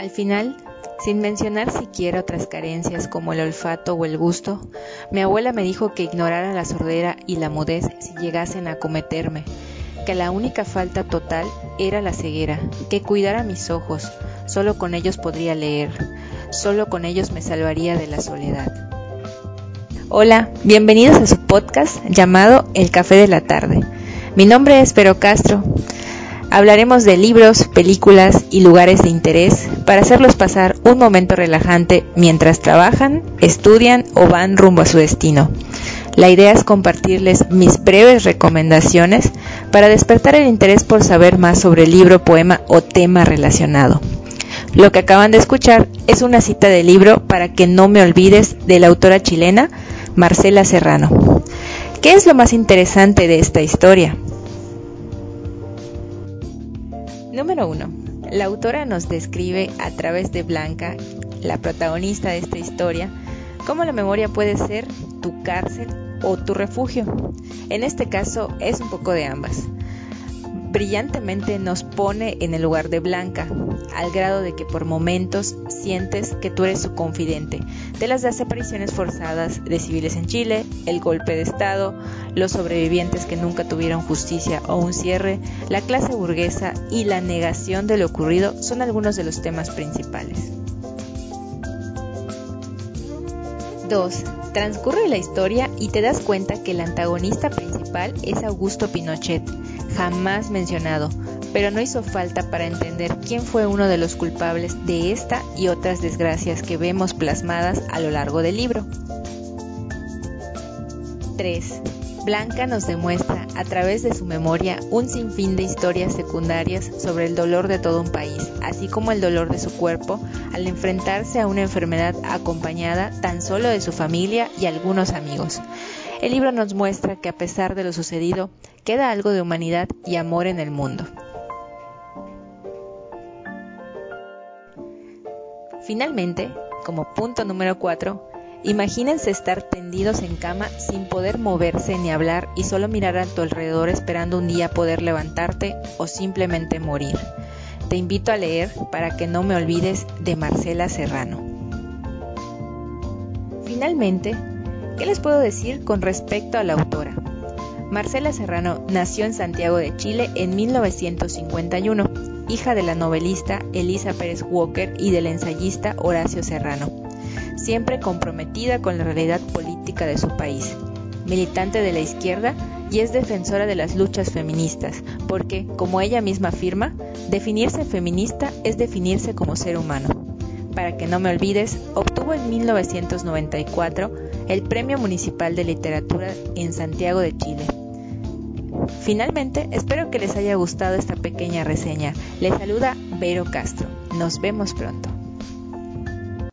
Al final, sin mencionar siquiera otras carencias como el olfato o el gusto, mi abuela me dijo que ignorara la sordera y la mudez si llegasen a acometerme, que la única falta total era la ceguera, que cuidara mis ojos, solo con ellos podría leer, solo con ellos me salvaría de la soledad. Hola, bienvenidos a su podcast llamado El Café de la Tarde. Mi nombre es Vero Castro. Hablaremos de libros, películas y lugares de interés para hacerlos pasar un momento relajante mientras trabajan, estudian o van rumbo a su destino. La idea es compartirles mis breves recomendaciones para despertar el interés por saber más sobre el libro, poema o tema relacionado. Lo que acaban de escuchar es una cita del libro Para que no me olvides de la autora chilena Marcela Serrano. ¿Qué es lo más interesante de esta historia? Número 1. La autora nos describe a través de Blanca, la protagonista de esta historia, cómo la memoria puede ser tu cárcel o tu refugio. En este caso es un poco de ambas brillantemente nos pone en el lugar de Blanca, al grado de que por momentos sientes que tú eres su confidente, de las desapariciones forzadas de civiles en Chile, el golpe de Estado, los sobrevivientes que nunca tuvieron justicia o un cierre, la clase burguesa y la negación de lo ocurrido son algunos de los temas principales. 2. Transcurre la historia y te das cuenta que el antagonista principal es Augusto Pinochet, jamás mencionado, pero no hizo falta para entender quién fue uno de los culpables de esta y otras desgracias que vemos plasmadas a lo largo del libro. 3. Blanca nos demuestra a través de su memoria un sinfín de historias secundarias sobre el dolor de todo un país, así como el dolor de su cuerpo al enfrentarse a una enfermedad acompañada tan solo de su familia y algunos amigos. El libro nos muestra que a pesar de lo sucedido, queda algo de humanidad y amor en el mundo. Finalmente, como punto número 4, imagínense estar tendidos en cama sin poder moverse ni hablar y solo mirar a tu alrededor esperando un día poder levantarte o simplemente morir. Te invito a leer para que no me olvides de Marcela Serrano. Finalmente, ¿Qué les puedo decir con respecto a la autora? Marcela Serrano nació en Santiago de Chile en 1951, hija de la novelista Elisa Pérez Walker y del ensayista Horacio Serrano, siempre comprometida con la realidad política de su país, militante de la izquierda y es defensora de las luchas feministas, porque, como ella misma afirma, definirse feminista es definirse como ser humano. Para que no me olvides, obtuvo en 1994 el Premio Municipal de Literatura en Santiago de Chile. Finalmente, espero que les haya gustado esta pequeña reseña. Les saluda Vero Castro. Nos vemos pronto.